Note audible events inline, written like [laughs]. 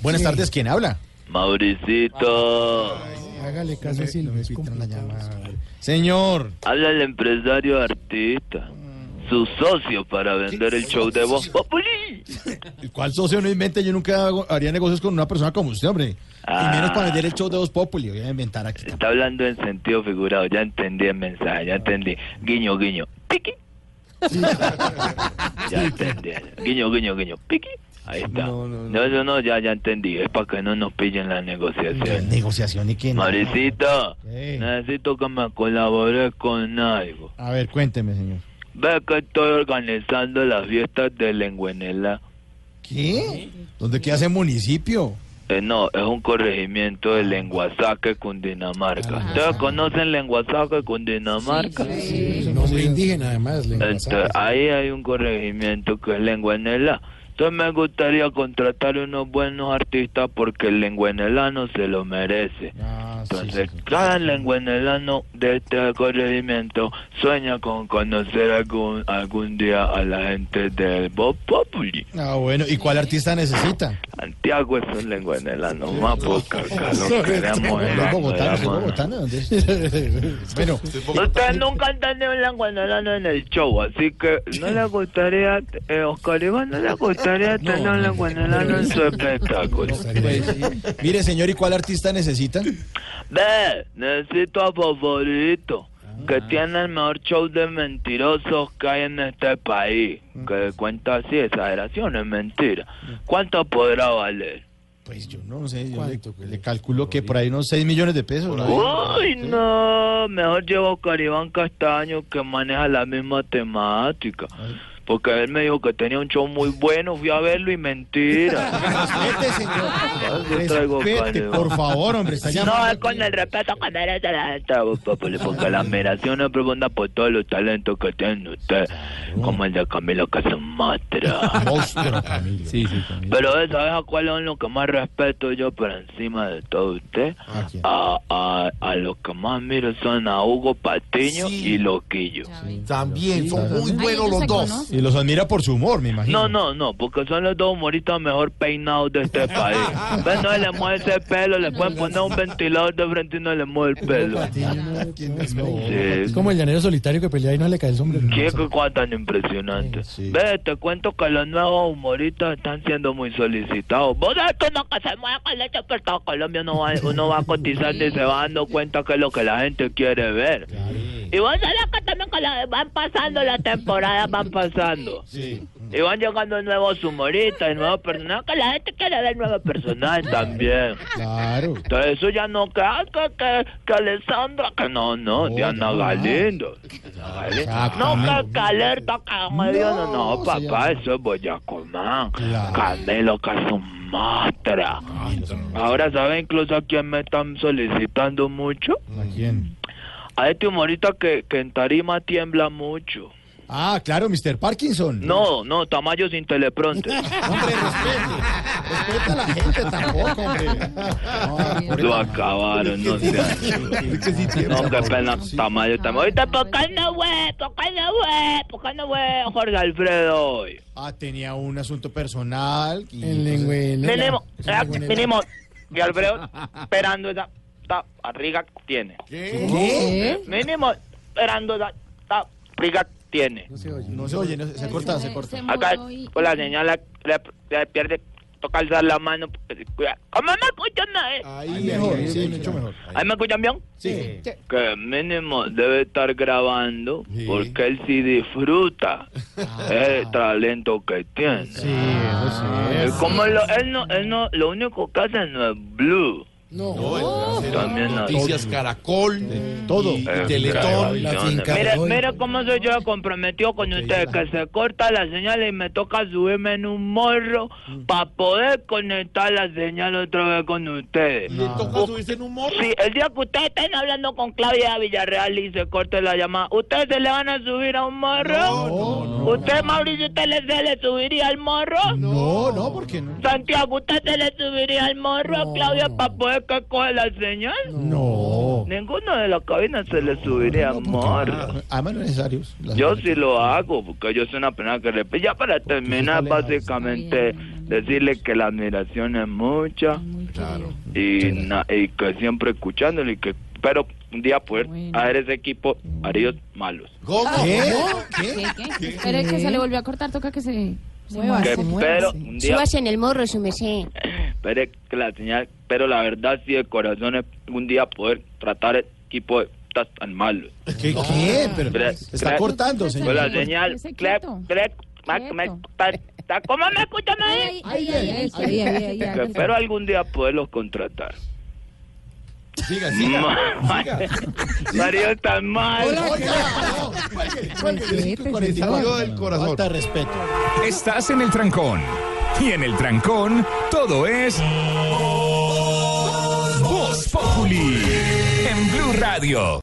Buenas tardes, ¿quién habla? Mauricito, Hágale caso a Silvio, la llamada. Señor, habla el empresario artista, su socio para vender el show de Voz Populi. [laughs] ¿cuál socio no invente? Yo nunca hago- haría negocios con una persona como usted, hombre. Ah. Y menos para vender el show de Voz Populi. Voy a inventar aquí. Está hablando en sentido figurado, ya entendí el mensaje, ya entendí. Guiño, guiño, piqui. [laughs] ya entendí. Guiño, guiño, guiño, piqui. Ahí está. No, no, No, no, no, ya, ya entendí. Es para que no nos pillen la negociación. Negociación y quién. Mauricito, ¿Qué? necesito que me colabores con algo. A ver, cuénteme, señor. Ve que estoy organizando las fiestas de Lenguenela. ¿Qué? ¿Dónde queda ese municipio? Eh, no, es un corregimiento de Lenguasaque, Cundinamarca. ¿Ustedes conocen Lenguasaque, Cundinamarca? Es un nombre indígena, además. Entonces, ahí hay un corregimiento que es Lenguenela. Entonces me gustaría contratar unos buenos artistas porque el lenguenelano se lo merece. Ah, Entonces, sí, sí. cada lenguenelano de este corregimiento sueña con conocer algún, algún día a la gente del Bob Populi. Ah, bueno, ¿y cuál artista necesita? Santiago es un lenguenelano más acá lo queremos en ¿Es bogotano? ¿Es bogotano? [laughs] Bueno, Ustedes nunca han tenido un lenguenelano en el show, así que no le gustaría, eh, Oscar Iván, no le gustaría tener un lenguenelano en su espectáculo. mire, señor, ¿y cuál artista necesita? Ve, necesito a Favorito, que tiene el mejor show de mentirosos que hay en este país. Que cuenta así, exageración, es mentira. ¿Cuánto podrá valer? Pues yo no sé, yo le, calculo que por ahí unos 6 millones de pesos. ¿no? Uy, no, mejor llevo a Caribán Castaño que maneja la misma temática. Porque él me dijo que tenía un show muy bueno, fui a verlo y mentira. Respete, [laughs] señor. Traigo Respete, por favor, hombre. Está No, es con el respeto que merece la gente, porque la admiración es profunda por todos los talentos que tienen ustedes, como el de Camilo que es un matra. monstruo, [laughs] Camilo. Sí, sí, Pero eh, ¿sabes a cuál es lo que más respeto yo por encima de todo usted? ¿A los que más miro son a Hugo Patiño Sí. y Loquillo. También, son muy Ay, buenos los se dos. Y los admira por su humor, me imagino. No, no, no, porque son los dos humoristas mejor peinados de este país. Ven, [laughs] no le mueve ese pelo, le pueden poner un ventilador de frente y no le mueve el pelo. Patiño, no, ¿Quién es? como el llanero solitario que pelea y no le cae el sombrero. ¿Qué cosa tan impresionante? Ve, te cuento que los nuevos humoristas están siendo muy solicitados. Vos sabés que uno que se mueve con leche por todo Colombia uno va, uno va cotizando y se va dando cuenta que es lo que la gente quiere ver. Y vos sabés que también que la- van pasando las temporadas, van pasando. Sí. Y van llegando nuevos humoristas, nuevos personajes, que la gente quiere ver nuevos personajes también. Claro. Entonces eso ya no que, que, que, que Alessandra, que no, no, No, Diana no, Galindo. No, que, que alerta, que medio, no, no, No, papá, eso es Boyacomán. Claro. Camelo, que es un mastra. Ahora, ¿sabe incluso a quién me están solicitando mucho? ¿A quién? A este humorista que, que en tarima tiembla mucho. Ah, claro, Mr. Parkinson. No, no, Tamayo sin teleprompter. [laughs] Hombre, respete. Respeta a la gente tampoco, hombre. No, Lo acabaron, no sean. No, qué pena, Tamayo, Tamayo. Ahorita, ¿por qué no fue? ¿Por qué no fue? ¿Por qué no fue Jorge Alfredo hoy? Ah, tenía un asunto personal. y En lengüenela. Lengüenela. mínimo, que Alfredo esperando esa, esta barriga tiene. ¿Qué? Mínimo, esperando esa, esta barriga tiene. No se oye. No se oye, no, se, se corta, se corta. Acá, con la señal, le, le- le pierde, toca alzar la mano. ¿Cómo me escuchan? eh? Ahí mejor, sí, mucho mejor. ¿Ahí me escuchan bien? Sí. que mínimo debe estar grabando Sí. porque él sí disfruta el talento que tiene. Sí, eso sí. Como lo, él no, él no, lo único que hace no es blue, No, también hace- Noticias Caracol, todo. y Eh, Teletón. La finca. mire cómo soy yo comprometido con ustedes, que se corta la señal y me toca subirme en un morro para poder conectar la señal otra vez con ustedes. ¿Le toca subirse en un morro? Sí, el día que ustedes estén hablando con Claudia Villarreal y se corte la llamada, ¿ustedes se le van a subir a un morro? No, no, ¿Usted, Mauricio, usted le, se le subiría al morro? No, no, ¿por qué no? Santiago, ¿usted se le subiría al morro a No, Claudia no. para poder que coge la señal? No. Ninguno de la cabina se le subiría al morro. Además, no es necesario. Las- Yo sí lo hago, porque yo soy una persona que le... Ya para terminar, básicamente, decirle que la admiración es mucha Claro. y, na- y que siempre escuchándole y que pero un día poder Bueno. hacer ese equipo maridos malos. ¿Cómo? ¿Qué? ¿Qué, qué? Espere que se le volvió a cortar, toca que se, Mueva, mueva. Que, se pero un día Súbase en el morro, su mesé. pero que la señal pero la verdad sí de corazón es un día poder tratar el equipo de tan malos. ¿Qué? ¿Qué? Pero Cre- se está cortando, Pues Pues señor. la señal ¿cómo me escuchan ahí? Ahí, ahí, ahí, ahí. Que espero algún día poderlos contratar. Siga, siga. Ma- [laughs] Mario tan mal. Salió del corazón. Falta respeto. Estás en el trancón. Y en el trancón, todo es. Voz Populi. En Blue Radio.